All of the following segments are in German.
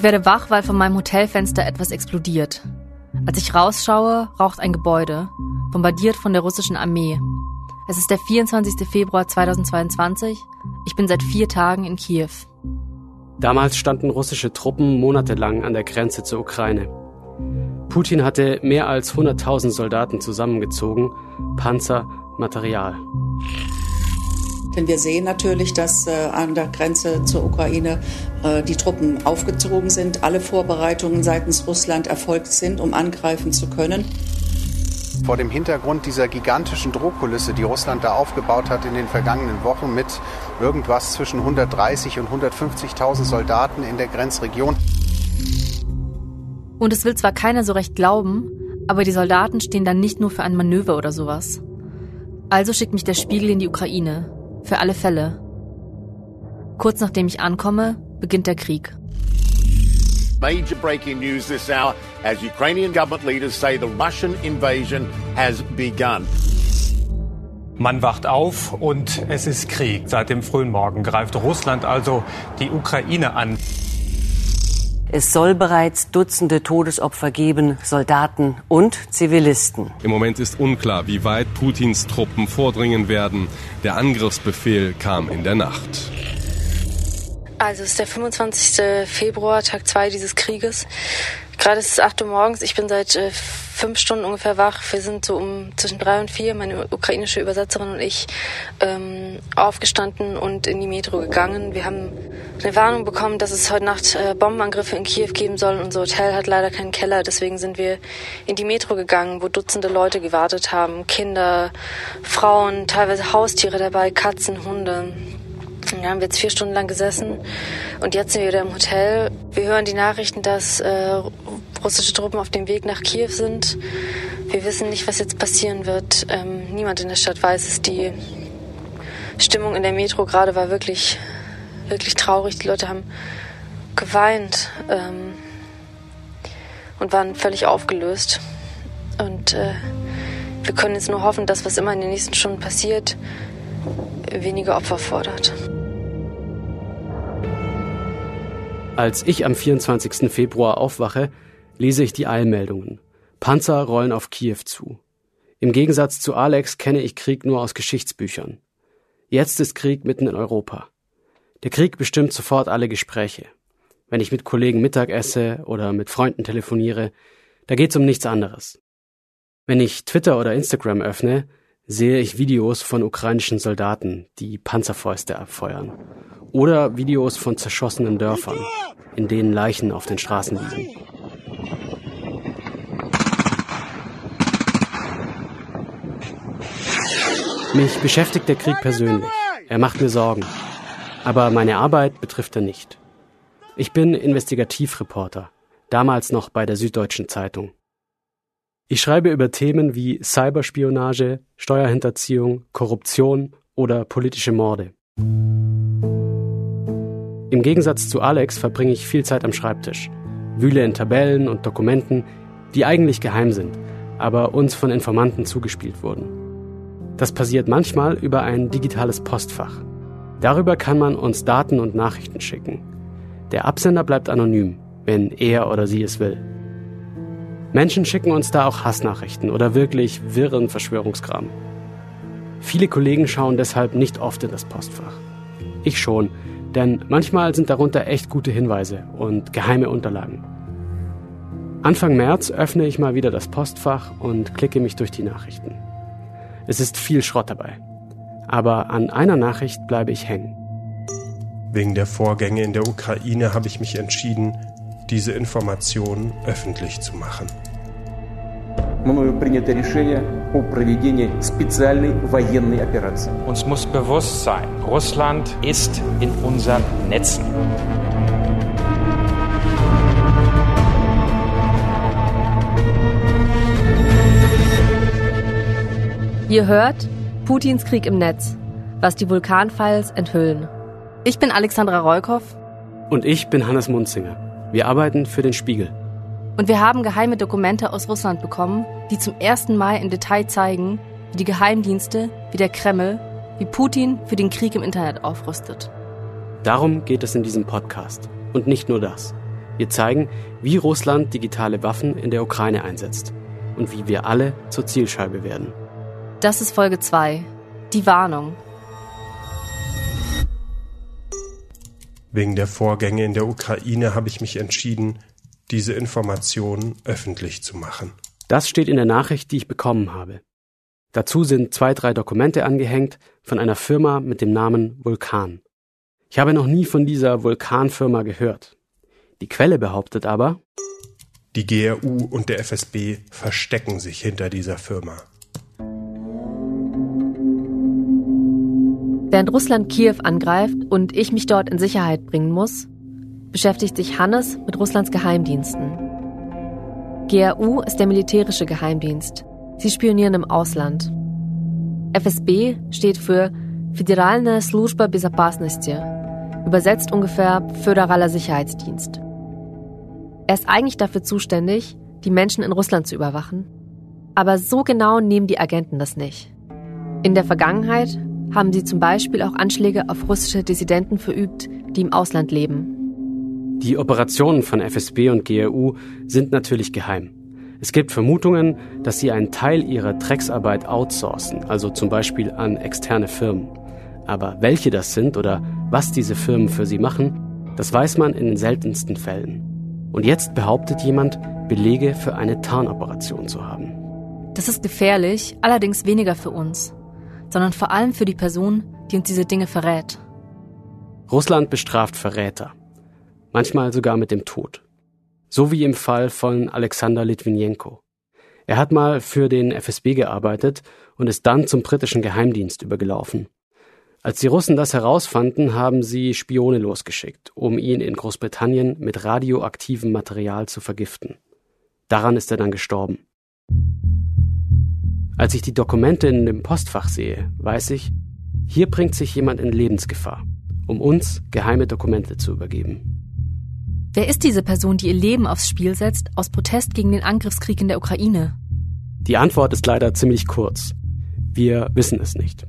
Ich werde wach, weil von meinem Hotelfenster etwas explodiert. Als ich rausschaue, raucht ein Gebäude, bombardiert von der russischen Armee. Es ist der 24. Februar 2022. Ich bin seit vier Tagen in Kiew. Damals standen russische Truppen monatelang an der Grenze zur Ukraine. Putin hatte mehr als 100.000 Soldaten zusammengezogen, Panzer, Material. Denn wir sehen natürlich, dass äh, an der Grenze zur Ukraine äh, die Truppen aufgezogen sind, alle Vorbereitungen seitens Russland erfolgt sind, um angreifen zu können. Vor dem Hintergrund dieser gigantischen Drohkulisse, die Russland da aufgebaut hat in den vergangenen Wochen mit irgendwas zwischen 130 und 150.000 Soldaten in der Grenzregion. Und es will zwar keiner so recht glauben, aber die Soldaten stehen dann nicht nur für ein Manöver oder sowas. Also schickt mich der Spiegel in die Ukraine. Für alle Fälle. Kurz nachdem ich ankomme, beginnt der Krieg. Major breaking news this hour as Ukrainian government leaders say the Russian invasion has begun. Man wacht auf und es ist Krieg. Seit dem frühen Morgen greift Russland also die Ukraine an. Es soll bereits Dutzende Todesopfer geben, Soldaten und Zivilisten. Im Moment ist unklar, wie weit Putins Truppen vordringen werden. Der Angriffsbefehl kam in der Nacht. Also es ist der 25. Februar, Tag 2 dieses Krieges. Gerade ist es 8 Uhr morgens. Ich bin seit äh, fünf Stunden ungefähr wach. Wir sind so um zwischen drei und vier, meine ukrainische Übersetzerin und ich, ähm, aufgestanden und in die Metro gegangen. Wir haben eine Warnung bekommen, dass es heute Nacht äh, Bombenangriffe in Kiew geben soll. Unser Hotel hat leider keinen Keller, deswegen sind wir in die Metro gegangen, wo Dutzende Leute gewartet haben. Kinder, Frauen, teilweise Haustiere dabei, Katzen, Hunde. Wir haben jetzt vier Stunden lang gesessen und jetzt sind wir wieder im Hotel. Wir hören die Nachrichten, dass äh, russische Truppen auf dem Weg nach Kiew sind. Wir wissen nicht, was jetzt passieren wird. Ähm, niemand in der Stadt weiß es. Die Stimmung in der Metro gerade war wirklich, wirklich traurig. Die Leute haben geweint ähm, und waren völlig aufgelöst. Und äh, wir können jetzt nur hoffen, dass was immer in den nächsten Stunden passiert, weniger Opfer fordert. Als ich am 24. Februar aufwache, lese ich die Eilmeldungen. Panzer rollen auf Kiew zu. Im Gegensatz zu Alex kenne ich Krieg nur aus Geschichtsbüchern. Jetzt ist Krieg mitten in Europa. Der Krieg bestimmt sofort alle Gespräche. Wenn ich mit Kollegen Mittag esse oder mit Freunden telefoniere, da geht's um nichts anderes. Wenn ich Twitter oder Instagram öffne, sehe ich Videos von ukrainischen Soldaten, die Panzerfäuste abfeuern. Oder Videos von zerschossenen Dörfern, in denen Leichen auf den Straßen liegen. Mich beschäftigt der Krieg persönlich. Er macht mir Sorgen. Aber meine Arbeit betrifft er nicht. Ich bin Investigativreporter, damals noch bei der Süddeutschen Zeitung. Ich schreibe über Themen wie Cyberspionage, Steuerhinterziehung, Korruption oder politische Morde. Im Gegensatz zu Alex verbringe ich viel Zeit am Schreibtisch, wühle in Tabellen und Dokumenten, die eigentlich geheim sind, aber uns von Informanten zugespielt wurden. Das passiert manchmal über ein digitales Postfach. Darüber kann man uns Daten und Nachrichten schicken. Der Absender bleibt anonym, wenn er oder sie es will. Menschen schicken uns da auch Hassnachrichten oder wirklich wirren Verschwörungskram. Viele Kollegen schauen deshalb nicht oft in das Postfach. Ich schon, denn manchmal sind darunter echt gute Hinweise und geheime Unterlagen. Anfang März öffne ich mal wieder das Postfach und klicke mich durch die Nachrichten. Es ist viel Schrott dabei. Aber an einer Nachricht bleibe ich hängen. Wegen der Vorgänge in der Ukraine habe ich mich entschieden, diese Informationen öffentlich zu machen. Uns muss bewusst sein, Russland ist in unseren Netzen. Ihr hört Putins Krieg im Netz, was die Vulkanfiles enthüllen. Ich bin Alexandra Reukow. Und ich bin Hannes Munzinger. Wir arbeiten für den Spiegel. Und wir haben geheime Dokumente aus Russland bekommen, die zum ersten Mal im Detail zeigen, wie die Geheimdienste, wie der Kreml, wie Putin für den Krieg im Internet aufrüstet. Darum geht es in diesem Podcast. Und nicht nur das. Wir zeigen, wie Russland digitale Waffen in der Ukraine einsetzt und wie wir alle zur Zielscheibe werden. Das ist Folge 2. Die Warnung. Wegen der Vorgänge in der Ukraine habe ich mich entschieden, diese Informationen öffentlich zu machen. Das steht in der Nachricht, die ich bekommen habe. Dazu sind zwei, drei Dokumente angehängt von einer Firma mit dem Namen Vulkan. Ich habe noch nie von dieser Vulkanfirma gehört. Die Quelle behauptet aber, die GRU und der FSB verstecken sich hinter dieser Firma. Während Russland Kiew angreift und ich mich dort in Sicherheit bringen muss, beschäftigt sich Hannes mit Russlands Geheimdiensten. GRU ist der militärische Geheimdienst. Sie spionieren im Ausland. FSB steht für Федеральная служба безопасности, übersetzt ungefähr Föderaler Sicherheitsdienst. Er ist eigentlich dafür zuständig, die Menschen in Russland zu überwachen. Aber so genau nehmen die Agenten das nicht. In der Vergangenheit haben sie zum Beispiel auch Anschläge auf russische Dissidenten verübt, die im Ausland leben. Die Operationen von FSB und GRU sind natürlich geheim. Es gibt Vermutungen, dass sie einen Teil ihrer Drecksarbeit outsourcen, also zum Beispiel an externe Firmen. Aber welche das sind oder was diese Firmen für sie machen, das weiß man in den seltensten Fällen. Und jetzt behauptet jemand, Belege für eine Tarnoperation zu haben. Das ist gefährlich, allerdings weniger für uns sondern vor allem für die Person, die uns diese Dinge verrät. Russland bestraft Verräter, manchmal sogar mit dem Tod. So wie im Fall von Alexander Litvinenko. Er hat mal für den FSB gearbeitet und ist dann zum britischen Geheimdienst übergelaufen. Als die Russen das herausfanden, haben sie Spione losgeschickt, um ihn in Großbritannien mit radioaktivem Material zu vergiften. Daran ist er dann gestorben. Als ich die Dokumente in dem Postfach sehe, weiß ich, hier bringt sich jemand in Lebensgefahr, um uns geheime Dokumente zu übergeben. Wer ist diese Person, die ihr Leben aufs Spiel setzt, aus Protest gegen den Angriffskrieg in der Ukraine? Die Antwort ist leider ziemlich kurz. Wir wissen es nicht,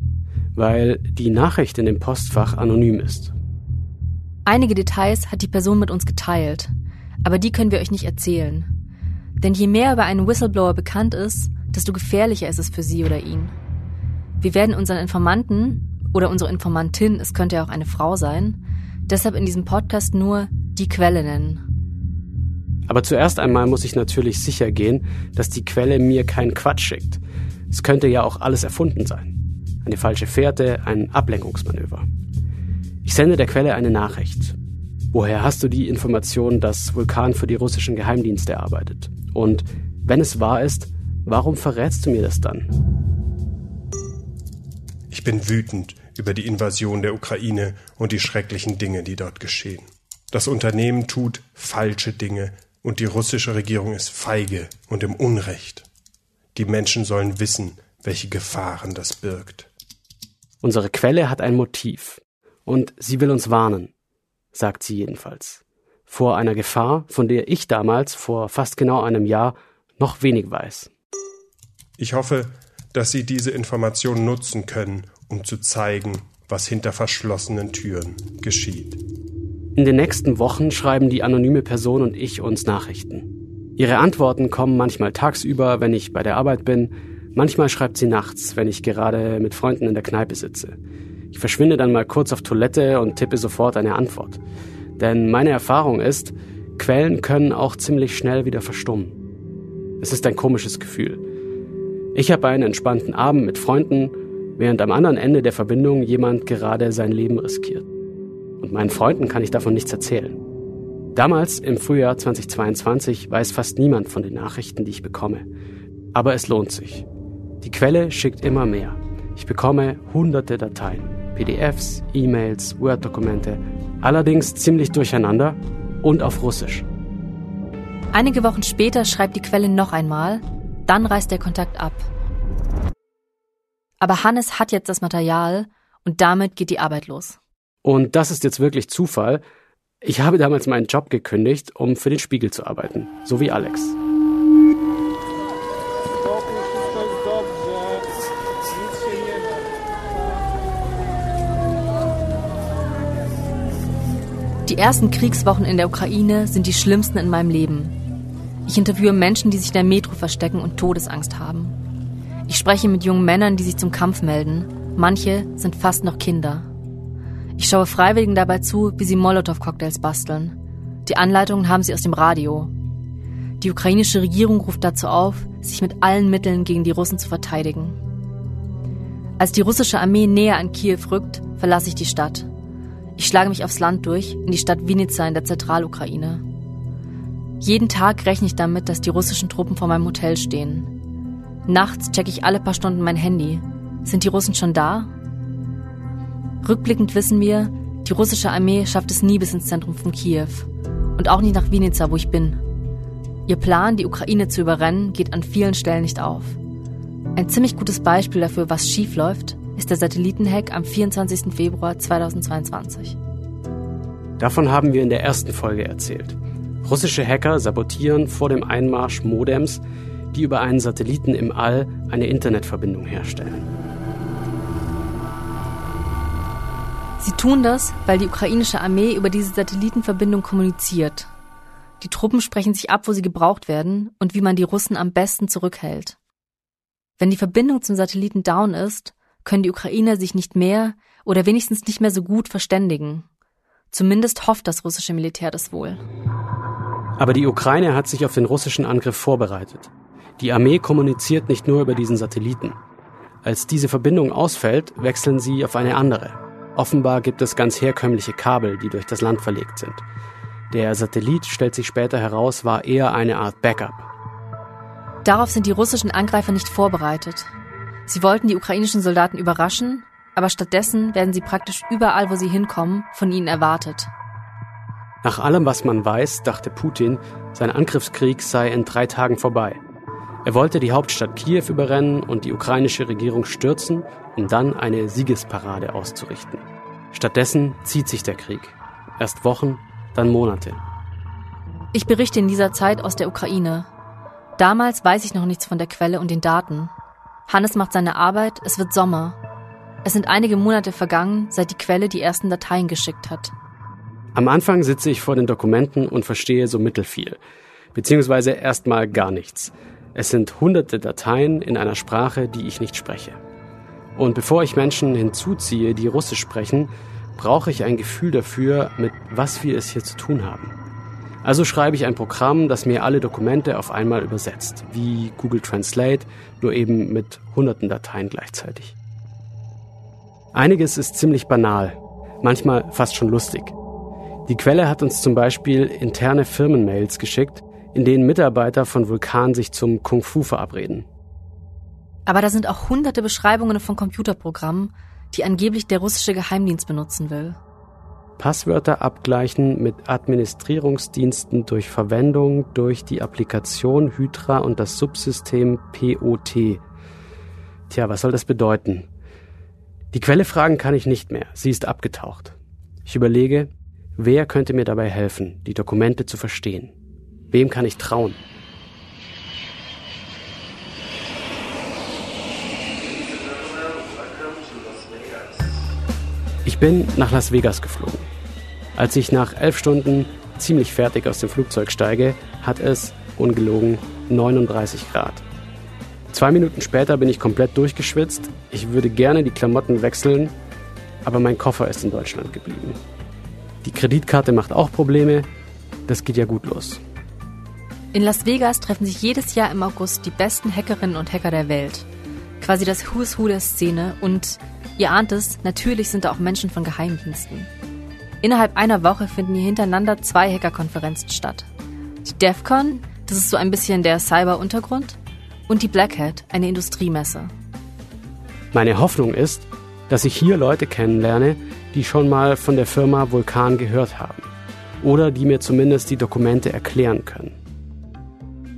weil die Nachricht in dem Postfach anonym ist. Einige Details hat die Person mit uns geteilt, aber die können wir euch nicht erzählen. Denn je mehr über einen Whistleblower bekannt ist, desto gefährlicher ist es für sie oder ihn. Wir werden unseren Informanten oder unsere Informantin, es könnte ja auch eine Frau sein, deshalb in diesem Podcast nur die Quelle nennen. Aber zuerst einmal muss ich natürlich sicher gehen, dass die Quelle mir keinen Quatsch schickt. Es könnte ja auch alles erfunden sein. Eine falsche Fährte, ein Ablenkungsmanöver. Ich sende der Quelle eine Nachricht. Woher hast du die Information, dass Vulkan für die russischen Geheimdienste arbeitet? Und wenn es wahr ist, Warum verrätst du mir das dann? Ich bin wütend über die Invasion der Ukraine und die schrecklichen Dinge, die dort geschehen. Das Unternehmen tut falsche Dinge und die russische Regierung ist feige und im Unrecht. Die Menschen sollen wissen, welche Gefahren das birgt. Unsere Quelle hat ein Motiv und sie will uns warnen, sagt sie jedenfalls, vor einer Gefahr, von der ich damals vor fast genau einem Jahr noch wenig weiß. Ich hoffe, dass Sie diese Information nutzen können, um zu zeigen, was hinter verschlossenen Türen geschieht. In den nächsten Wochen schreiben die anonyme Person und ich uns Nachrichten. Ihre Antworten kommen manchmal tagsüber, wenn ich bei der Arbeit bin, manchmal schreibt sie nachts, wenn ich gerade mit Freunden in der Kneipe sitze. Ich verschwinde dann mal kurz auf Toilette und tippe sofort eine Antwort. Denn meine Erfahrung ist, Quellen können auch ziemlich schnell wieder verstummen. Es ist ein komisches Gefühl. Ich habe einen entspannten Abend mit Freunden, während am anderen Ende der Verbindung jemand gerade sein Leben riskiert. Und meinen Freunden kann ich davon nichts erzählen. Damals, im Frühjahr 2022, weiß fast niemand von den Nachrichten, die ich bekomme. Aber es lohnt sich. Die Quelle schickt immer mehr. Ich bekomme hunderte Dateien, PDFs, E-Mails, Word-Dokumente, allerdings ziemlich durcheinander und auf Russisch. Einige Wochen später schreibt die Quelle noch einmal, dann reißt der Kontakt ab. Aber Hannes hat jetzt das Material und damit geht die Arbeit los. Und das ist jetzt wirklich Zufall. Ich habe damals meinen Job gekündigt, um für den Spiegel zu arbeiten, so wie Alex. Die ersten Kriegswochen in der Ukraine sind die schlimmsten in meinem Leben. Ich interviewe Menschen, die sich in der Metro verstecken und Todesangst haben. Ich spreche mit jungen Männern, die sich zum Kampf melden. Manche sind fast noch Kinder. Ich schaue Freiwilligen dabei zu, wie sie Molotow-Cocktails basteln. Die Anleitungen haben sie aus dem Radio. Die ukrainische Regierung ruft dazu auf, sich mit allen Mitteln gegen die Russen zu verteidigen. Als die russische Armee näher an Kiew rückt, verlasse ich die Stadt. Ich schlage mich aufs Land durch, in die Stadt Vinica in der Zentralukraine. Jeden Tag rechne ich damit, dass die russischen Truppen vor meinem Hotel stehen. Nachts checke ich alle paar Stunden mein Handy. Sind die Russen schon da? Rückblickend wissen wir, die russische Armee schafft es nie bis ins Zentrum von Kiew. Und auch nicht nach Vinica, wo ich bin. Ihr Plan, die Ukraine zu überrennen, geht an vielen Stellen nicht auf. Ein ziemlich gutes Beispiel dafür, was schief läuft, ist der Satellitenhack am 24. Februar 2022. Davon haben wir in der ersten Folge erzählt. Russische Hacker sabotieren vor dem Einmarsch Modems, die über einen Satelliten im All eine Internetverbindung herstellen. Sie tun das, weil die ukrainische Armee über diese Satellitenverbindung kommuniziert. Die Truppen sprechen sich ab, wo sie gebraucht werden und wie man die Russen am besten zurückhält. Wenn die Verbindung zum Satelliten down ist, können die Ukrainer sich nicht mehr oder wenigstens nicht mehr so gut verständigen. Zumindest hofft das russische Militär das wohl. Aber die Ukraine hat sich auf den russischen Angriff vorbereitet. Die Armee kommuniziert nicht nur über diesen Satelliten. Als diese Verbindung ausfällt, wechseln sie auf eine andere. Offenbar gibt es ganz herkömmliche Kabel, die durch das Land verlegt sind. Der Satellit, stellt sich später heraus, war eher eine Art Backup. Darauf sind die russischen Angreifer nicht vorbereitet. Sie wollten die ukrainischen Soldaten überraschen, aber stattdessen werden sie praktisch überall, wo sie hinkommen, von ihnen erwartet. Nach allem, was man weiß, dachte Putin, sein Angriffskrieg sei in drei Tagen vorbei. Er wollte die Hauptstadt Kiew überrennen und die ukrainische Regierung stürzen, um dann eine Siegesparade auszurichten. Stattdessen zieht sich der Krieg. Erst Wochen, dann Monate. Ich berichte in dieser Zeit aus der Ukraine, Damals weiß ich noch nichts von der Quelle und den Daten. Hannes macht seine Arbeit, es wird Sommer. Es sind einige Monate vergangen, seit die Quelle die ersten Dateien geschickt hat. Am Anfang sitze ich vor den Dokumenten und verstehe so mittelfiel, beziehungsweise erstmal gar nichts. Es sind hunderte Dateien in einer Sprache, die ich nicht spreche. Und bevor ich Menschen hinzuziehe, die Russisch sprechen, brauche ich ein Gefühl dafür, mit was wir es hier zu tun haben. Also schreibe ich ein Programm, das mir alle Dokumente auf einmal übersetzt, wie Google Translate, nur eben mit hunderten Dateien gleichzeitig. Einiges ist ziemlich banal, manchmal fast schon lustig. Die Quelle hat uns zum Beispiel interne Firmenmails geschickt, in denen Mitarbeiter von Vulkan sich zum Kung Fu verabreden. Aber da sind auch hunderte Beschreibungen von Computerprogrammen, die angeblich der russische Geheimdienst benutzen will. Passwörter abgleichen mit Administrierungsdiensten durch Verwendung durch die Applikation Hydra und das Subsystem POT. Tja, was soll das bedeuten? Die Quelle fragen kann ich nicht mehr, sie ist abgetaucht. Ich überlege, wer könnte mir dabei helfen, die Dokumente zu verstehen? Wem kann ich trauen? Ich bin nach Las Vegas geflogen. Als ich nach elf Stunden ziemlich fertig aus dem Flugzeug steige, hat es, ungelogen, 39 Grad. Zwei Minuten später bin ich komplett durchgeschwitzt. Ich würde gerne die Klamotten wechseln, aber mein Koffer ist in Deutschland geblieben. Die Kreditkarte macht auch Probleme. Das geht ja gut los. In Las Vegas treffen sich jedes Jahr im August die besten Hackerinnen und Hacker der Welt. Quasi das Who's Who der Szene und ihr ahnt es, natürlich sind da auch Menschen von Geheimdiensten. Innerhalb einer Woche finden hier hintereinander zwei Hackerkonferenzen statt. Die DEFCON, das ist so ein bisschen der Cyber-Untergrund, und die Black Hat, eine Industriemesse. Meine Hoffnung ist, dass ich hier Leute kennenlerne, die schon mal von der Firma Vulkan gehört haben oder die mir zumindest die Dokumente erklären können.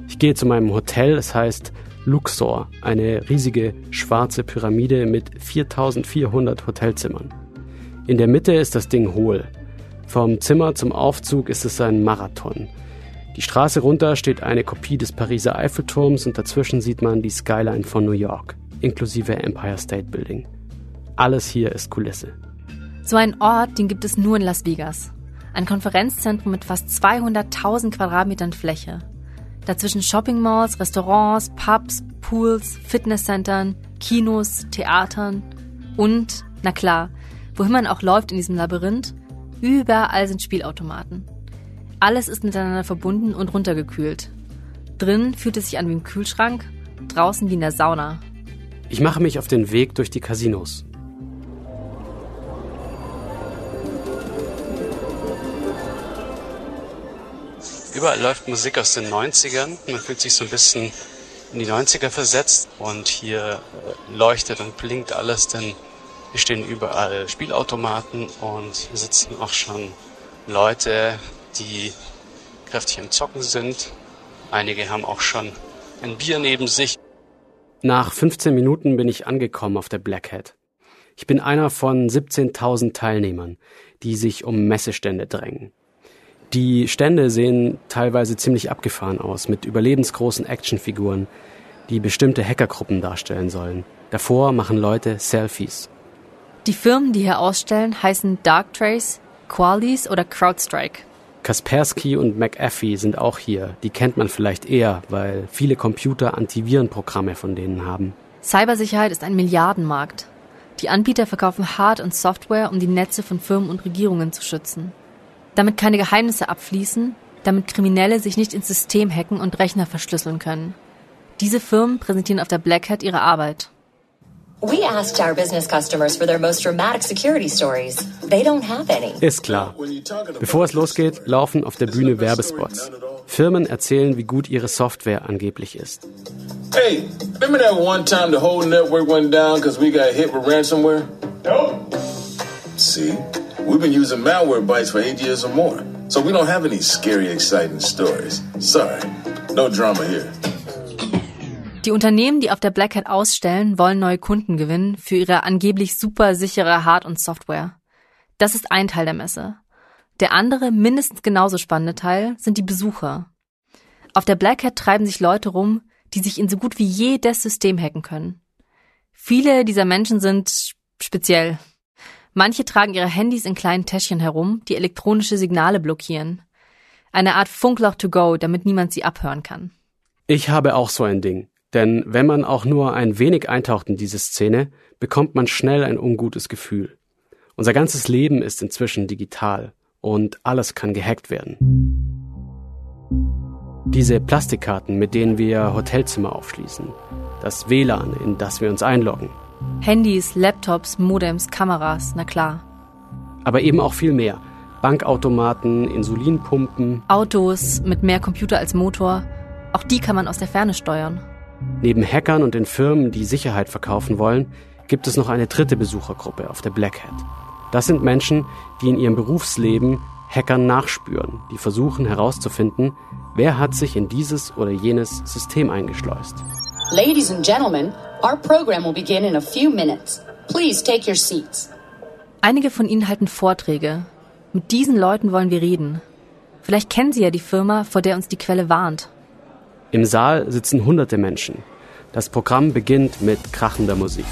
Ich gehe zu meinem Hotel, es heißt Luxor, eine riesige schwarze Pyramide mit 4400 Hotelzimmern. In der Mitte ist das Ding hohl. Vom Zimmer zum Aufzug ist es ein Marathon. Die Straße runter steht eine Kopie des Pariser Eiffelturms und dazwischen sieht man die Skyline von New York, inklusive Empire State Building. Alles hier ist Kulisse. So einen Ort, den gibt es nur in Las Vegas. Ein Konferenzzentrum mit fast 200.000 Quadratmetern Fläche. Dazwischen Shoppingmalls, Restaurants, Pubs, Pools, Fitnesscentern, Kinos, Theatern und, na klar, wohin man auch läuft in diesem Labyrinth, überall sind Spielautomaten. Alles ist miteinander verbunden und runtergekühlt. Drin fühlt es sich an wie im Kühlschrank, draußen wie in der Sauna. Ich mache mich auf den Weg durch die Casinos. Überall läuft Musik aus den 90ern. Man fühlt sich so ein bisschen in die 90er versetzt und hier äh, leuchtet und blinkt alles, denn hier stehen überall Spielautomaten und hier sitzen auch schon Leute, die kräftig im Zocken sind. Einige haben auch schon ein Bier neben sich. Nach 15 Minuten bin ich angekommen auf der Black Hat. Ich bin einer von 17.000 Teilnehmern, die sich um Messestände drängen. Die Stände sehen teilweise ziemlich abgefahren aus, mit überlebensgroßen Actionfiguren, die bestimmte Hackergruppen darstellen sollen. Davor machen Leute Selfies. Die Firmen, die hier ausstellen, heißen Darktrace, Qualis oder CrowdStrike. Kaspersky und McAfee sind auch hier. Die kennt man vielleicht eher, weil viele Computer Antivirenprogramme von denen haben. Cybersicherheit ist ein Milliardenmarkt. Die Anbieter verkaufen Hard- und Software, um die Netze von Firmen und Regierungen zu schützen damit keine Geheimnisse abfließen, damit Kriminelle sich nicht ins System hacken und Rechner verschlüsseln können. Diese Firmen präsentieren auf der Black Hat ihre Arbeit. We asked our business customers for their most dramatic security stories. They don't have any. Ist klar. Bevor es losgeht, laufen auf der Bühne Werbespots. Firmen erzählen, wie gut ihre Software angeblich ist. Hey, remember that one time the whole network went down because we got hit with ransomware? Nope. See? We've been using malware Malwarebytes for eight years or more, so we don't have any scary, exciting stories. Sorry, no drama here. Die Unternehmen, die auf der Black Hat ausstellen, wollen neue Kunden gewinnen für ihre angeblich super sichere Hard- und Software. Das ist ein Teil der Messe. Der andere, mindestens genauso spannende Teil sind die Besucher. Auf der Black Hat treiben sich Leute rum, die sich in so gut wie jedes System hacken können. Viele dieser Menschen sind speziell. Manche tragen ihre Handys in kleinen Täschchen herum, die elektronische Signale blockieren. Eine Art Funkloch to go, damit niemand sie abhören kann. Ich habe auch so ein Ding. Denn wenn man auch nur ein wenig eintaucht in diese Szene, bekommt man schnell ein ungutes Gefühl. Unser ganzes Leben ist inzwischen digital und alles kann gehackt werden. Diese Plastikkarten, mit denen wir Hotelzimmer aufschließen, das WLAN, in das wir uns einloggen, Handys, Laptops, Modems, Kameras, na klar. Aber eben auch viel mehr. Bankautomaten, Insulinpumpen. Autos mit mehr Computer als Motor. Auch die kann man aus der Ferne steuern. Neben Hackern und den Firmen, die Sicherheit verkaufen wollen, gibt es noch eine dritte Besuchergruppe auf der Black Hat. Das sind Menschen, die in ihrem Berufsleben Hackern nachspüren, die versuchen herauszufinden, wer hat sich in dieses oder jenes System eingeschleust. Ladies and gentlemen, Our program will begin in a few minutes. Please take your seats. Einige von Ihnen halten Vorträge. Mit diesen Leuten wollen wir reden. Vielleicht kennen Sie ja die Firma, vor der uns die Quelle warnt. Im Saal sitzen hunderte Menschen. Das Programm beginnt mit krachender Musik.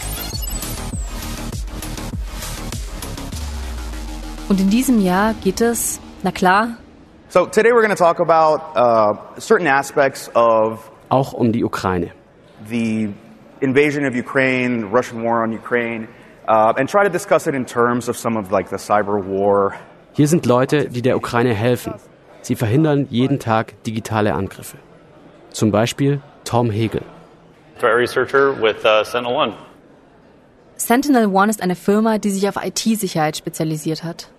Und in diesem Jahr geht es, na klar, So today we're going to talk about uh, certain aspects of auch um die Ukraine. The invasion of Ukraine, Russian war on Ukraine, uh, and try to discuss it in terms of some of like the cyber war. Hier sind Leute, die der Ukraine helfen. Sie verhindern jeden Tag digitale Angriffe. Zum Beispiel Tom Hegel. Threat researcher with uh, Sentinel One. Sentinel One ist eine Firma, die sich auf IT-Sicherheit spezialisiert hat.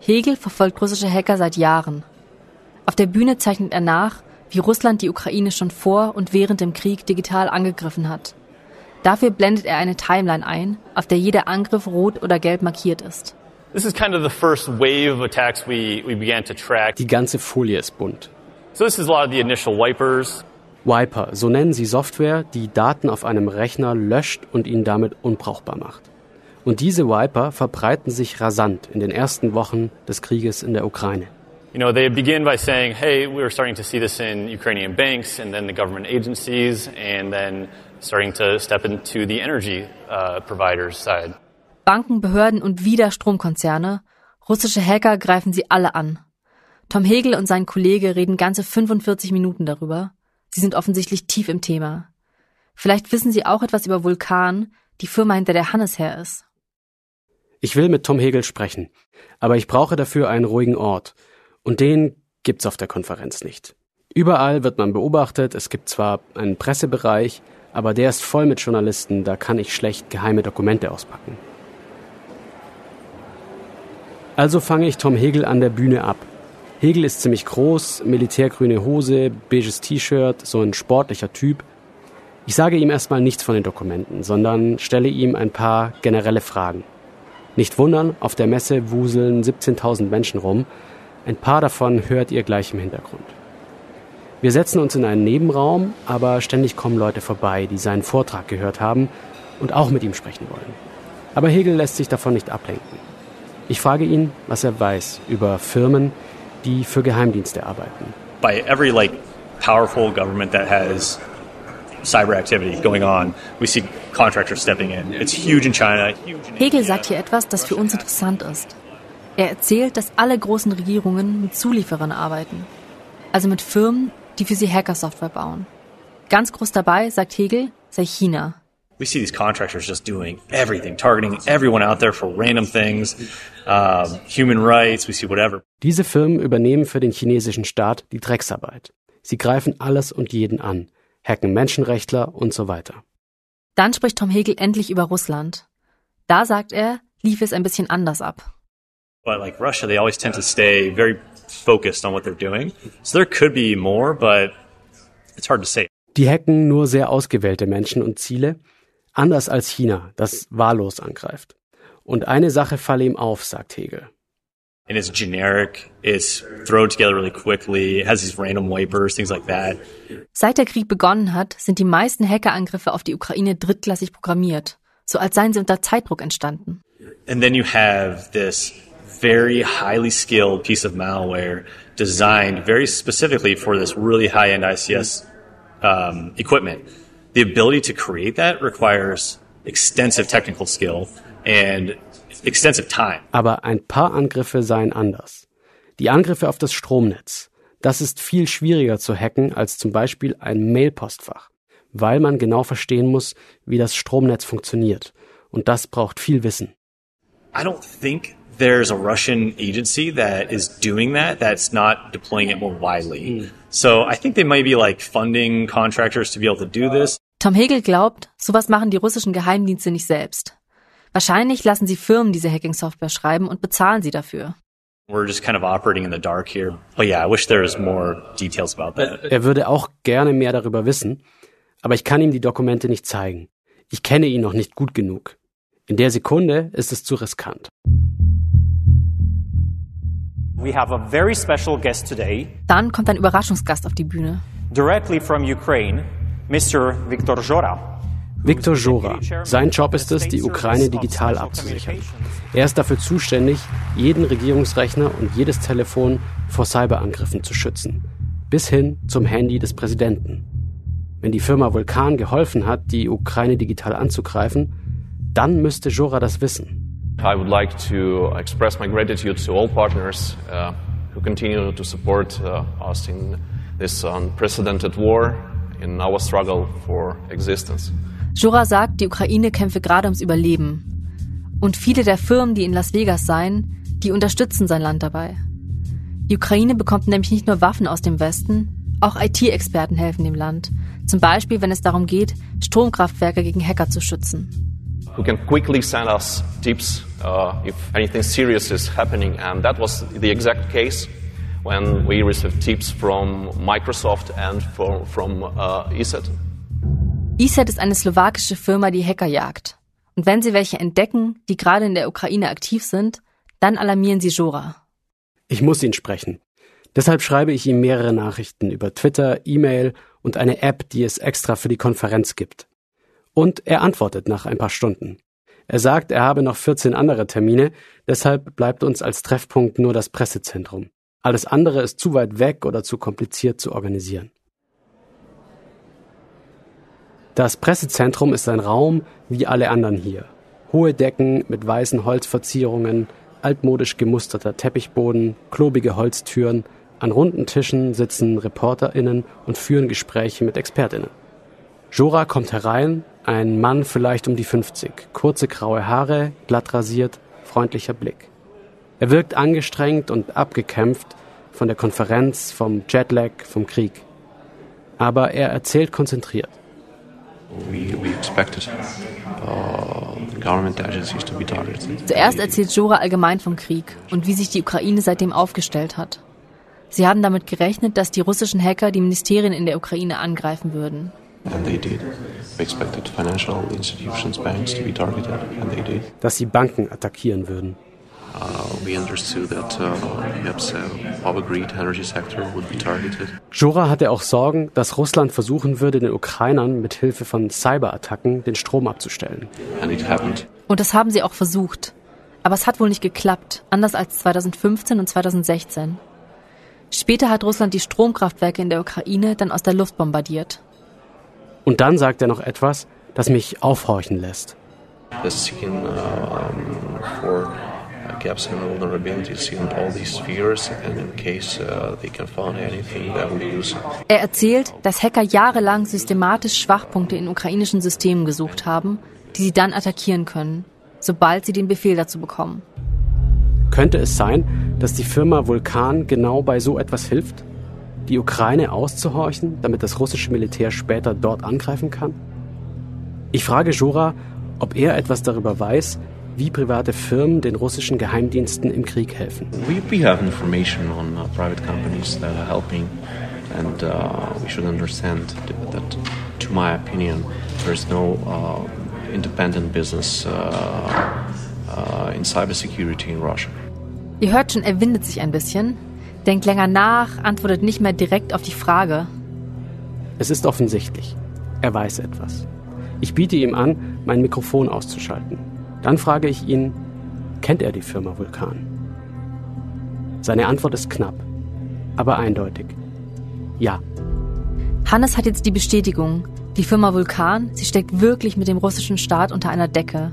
Hegel verfolgt russische Hacker seit Jahren. Auf der Bühne zeichnet er nach, wie Russland die Ukraine schon vor und während dem Krieg digital angegriffen hat. Dafür blendet er eine Timeline ein, auf der jeder Angriff rot oder gelb markiert ist. Die ganze Folie ist bunt. So this is a lot of the initial wipers. Wiper, so nennen sie Software, die Daten auf einem Rechner löscht und ihn damit unbrauchbar macht. Und diese Wiper verbreiten sich rasant in den ersten Wochen des Krieges in der Ukraine. You know, they begin by saying, hey, we're starting to see this in Ukrainian banks and then the government agencies and then starting to step into the energy uh, providers side. Banken, Behörden und wieder Stromkonzerne. Russische Hacker greifen sie alle an. Tom Hegel und sein Kollege reden ganze 45 Minuten darüber. Sie sind offensichtlich tief im Thema. Vielleicht wissen Sie auch etwas über Vulkan, die Firma, hinter der Hannes her ist. Ich will mit Tom Hegel sprechen, aber ich brauche dafür einen ruhigen Ort. Und den gibt's auf der Konferenz nicht. Überall wird man beobachtet, es gibt zwar einen Pressebereich, aber der ist voll mit Journalisten, da kann ich schlecht geheime Dokumente auspacken. Also fange ich Tom Hegel an der Bühne ab. Hegel ist ziemlich groß, militärgrüne Hose, beiges T-Shirt, so ein sportlicher Typ. Ich sage ihm erstmal nichts von den Dokumenten, sondern stelle ihm ein paar generelle Fragen. Nicht wundern, auf der Messe wuseln 17.000 Menschen rum. Ein paar davon hört ihr gleich im Hintergrund. Wir setzen uns in einen Nebenraum, aber ständig kommen Leute vorbei, die seinen Vortrag gehört haben und auch mit ihm sprechen wollen. Aber Hegel lässt sich davon nicht ablenken. Ich frage ihn, was er weiß über Firmen, die für Geheimdienste arbeiten. By every like powerful government that has cyber activity going on, we see contractors stepping in. It's huge in China. Hegel sagt hier etwas, das für uns interessant ist. Er erzählt, dass alle großen Regierungen mit Zulieferern arbeiten. Also mit Firmen, die für sie Hackersoftware bauen. Ganz groß dabei, sagt Hegel, sei China. We see these contractors just doing everything, targeting everyone out there for random things, um, human rights, we see whatever. Diese Firmen übernehmen für den chinesischen Staat die Drecksarbeit. Sie greifen alles und jeden an, hacken Menschenrechtler und so weiter. Dann spricht Tom Hegel endlich über Russland. Da sagt er, lief es ein bisschen anders ab. But like Russia, they always tend to stay very focused on what they're doing. So there could be more, but it's hard to say. Die hacken nur sehr ausgewählte Menschen und Ziele, anders als China, das wahllos angreift. Und eine Sache falle ihm auf, sagt Hegel. And it's generic, it's thrown together really quickly, it has these random wipers, things like that. Seit der Krieg begonnen hat, sind die meisten Hackerangriffe auf die Ukraine drittklassig programmiert, so als seien sie unter Zeitdruck entstanden. And then you have this very highly skilled piece of malware designed very specifically for this really high-end ICS um, equipment. The ability to create that requires extensive technical skill and extensive time. Aber ein paar Angriffe seien anders. Die Angriffe auf das Stromnetz. Das ist viel schwieriger zu hacken als zum Beispiel ein Mailpostfach, weil man genau verstehen muss, wie das Stromnetz funktioniert. Und das braucht viel Wissen. I don't think there's a Russian agency that is doing that that's not deploying it more widely. So I think they might be like funding contractors to be able to do this. Tom Hegel glaubt, sowas machen die russischen Geheimdienste nicht selbst. Wahrscheinlich lassen sie Firmen diese Hacking-Software schreiben und bezahlen sie dafür. We're just kind of operating in the dark here. But yeah, I wish there was more details about that. Er würde auch gerne mehr darüber wissen, aber ich kann ihm die Dokumente nicht zeigen. Ich kenne ihn noch nicht gut genug. In der Sekunde ist es zu riskant. We have a very special guest today. Dann kommt ein Überraschungsgast auf die Bühne. Directly from Ukraine, Mr. Viktor Jora. Viktor Jora. Sein Job ist es, die Ukraine digital abzusichern. Er ist dafür zuständig, jeden Regierungsrechner und jedes Telefon vor Cyberangriffen zu schützen. Bis hin zum Handy des Präsidenten. Wenn die Firma Vulkan geholfen hat, die Ukraine digital anzugreifen, dann müsste Jora das wissen. I would like to express my gratitude to all partners uh, who continue to support uh, us in this unprecedented war, in our struggle for existence. Jura sagt, die Ukraine kämpfe gerade ums Überleben. Und viele der Firmen, die in Las Vegas seien, die unterstützen sein Land dabei. Die Ukraine bekommt nämlich nicht nur Waffen aus dem Westen, auch IT-Experten helfen dem Land. Zum Beispiel, wenn es darum geht, Stromkraftwerke gegen Hacker zu schützen. Who can quickly send us tips uh, if anything serious is happening, and that was the exact case when we received tips from Microsoft and from, from uh, ESET. ESET ist eine slowakische Firma, die Hacker jagt. Und wenn sie welche entdecken, die gerade in der Ukraine aktiv sind, dann alarmieren sie Jora. Ich muss ihn sprechen. Deshalb schreibe ich ihm mehrere Nachrichten über Twitter, E-Mail und eine App, die es extra für die Konferenz gibt. Und er antwortet nach ein paar Stunden. Er sagt, er habe noch 14 andere Termine, deshalb bleibt uns als Treffpunkt nur das Pressezentrum. Alles andere ist zu weit weg oder zu kompliziert zu organisieren. Das Pressezentrum ist ein Raum wie alle anderen hier. Hohe Decken mit weißen Holzverzierungen, altmodisch gemusterter Teppichboden, klobige Holztüren, an runden Tischen sitzen ReporterInnen und führen Gespräche mit ExpertInnen. Jora kommt herein, ein Mann vielleicht um die 50, kurze graue Haare, glatt rasiert, freundlicher Blick. Er wirkt angestrengt und abgekämpft von der Konferenz, vom Jetlag, vom Krieg. Aber er erzählt konzentriert. Uh, Zuerst erzählt Jora allgemein vom Krieg und wie sich die Ukraine seitdem aufgestellt hat. Sie haben damit gerechnet, dass die russischen Hacker die Ministerien in der Ukraine angreifen würden. Dass sie Banken attackieren würden. Uh, Jura hatte auch Sorgen, dass Russland versuchen würde, den Ukrainern mit Hilfe von Cyberattacken den Strom abzustellen. Und das haben sie auch versucht. Aber es hat wohl nicht geklappt, anders als 2015 und 2016. Später hat Russland die Stromkraftwerke in der Ukraine dann aus der Luft bombardiert. Und dann sagt er noch etwas, das mich aufhorchen lässt. Seeking, uh, for gaps and vulnerabilities in all these spheres and in case uh, they can find anything that we use. Er erzählt, dass Hacker jahrelang systematisch Schwachpunkte in ukrainischen Systemen gesucht haben, die sie dann attackieren können, sobald sie den Befehl dazu bekommen. Könnte es sein, dass die Firma Vulkan genau bei so etwas hilft? Die Ukraine auszuhorchen, damit das russische Militär später dort angreifen kann? Ich frage Jura, ob er etwas darüber weiß, wie private Firmen den russischen Geheimdiensten im Krieg helfen. We, we have information on uh, private companies that are helping and uh, we should understand that to my opinion there is no uh, independent business uh, uh, in cybersecurity in Russia. Ihr hört schon, er windet sich ein bisschen, denkt länger nach, antwortet nicht mehr direkt auf die Frage. Es ist offensichtlich. Er weiß etwas. Ich biete ihm an, mein Mikrofon auszuschalten. Dann frage ich ihn, kennt er die Firma Vulkan? Seine Antwort ist knapp, aber eindeutig. Ja. Hannes hat jetzt die Bestätigung. Die Firma Vulkan, sie steckt wirklich mit dem russischen Staat unter einer Decke.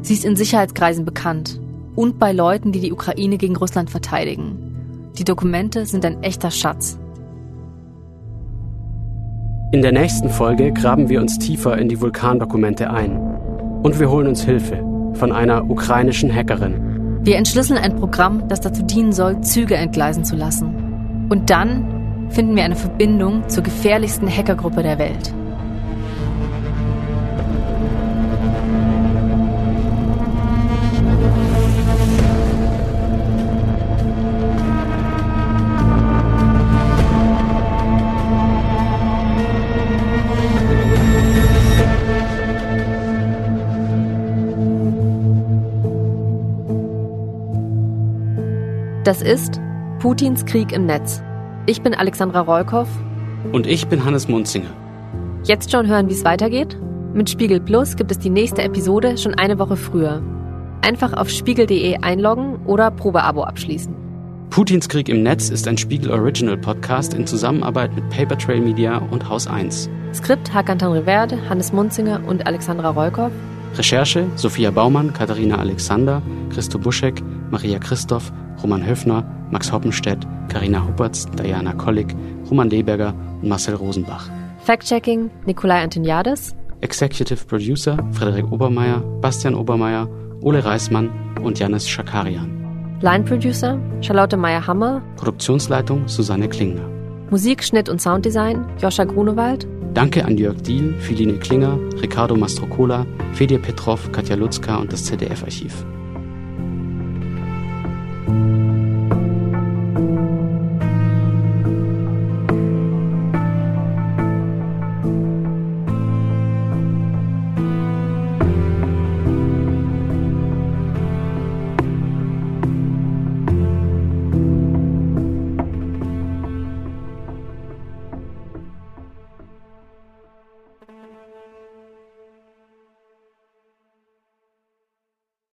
Sie ist in Sicherheitskreisen bekannt und bei Leuten, die die Ukraine gegen Russland verteidigen. Die Dokumente sind ein echter Schatz. In der nächsten Folge graben wir uns tiefer in die Vulkandokumente ein. Und wir holen uns Hilfe von einer ukrainischen Hackerin. Wir entschlüsseln ein Programm, das dazu dienen soll, Züge entgleisen zu lassen. Und dann finden wir eine Verbindung zur gefährlichsten Hackergruppe der Welt. Das ist Putins Krieg im Netz. Ich bin Alexandra Rollkoff. Und ich bin Hannes Munzinger. Jetzt schon hören, wie es weitergeht? Mit Spiegel Plus gibt es die nächste Episode schon eine Woche früher. Einfach auf spiegel.de einloggen oder Probeabo abschließen. Putins Krieg im Netz ist ein Spiegel Original Podcast in Zusammenarbeit mit Paper Trail Media und Haus 1. Skript Hakan Tanriverde, Hannes Munzinger und Alexandra Rollkoff. Recherche Sophia Baumann, Katharina Alexander, Christo Buschek, Maria Christoph Roman Höfner, Max Hoppenstedt, Karina Huppertz, Diana Kollig, Roman Leberger und Marcel Rosenbach. Fact-Checking Nikolai Antoniades. Executive Producer Frederik Obermeier, Bastian Obermeier, Ole Reismann und Janis Schakarian. Line Producer Charlotte Meyer-Hammer. Produktionsleitung Susanne Klingner. Musik, Schnitt und Sounddesign Joscha Grunewald. Danke an Jörg Diehl, Philine Klinger, Ricardo Mastrocola, Fedir Petrov, Katja Lutzka und das ZDF-Archiv. Thank you.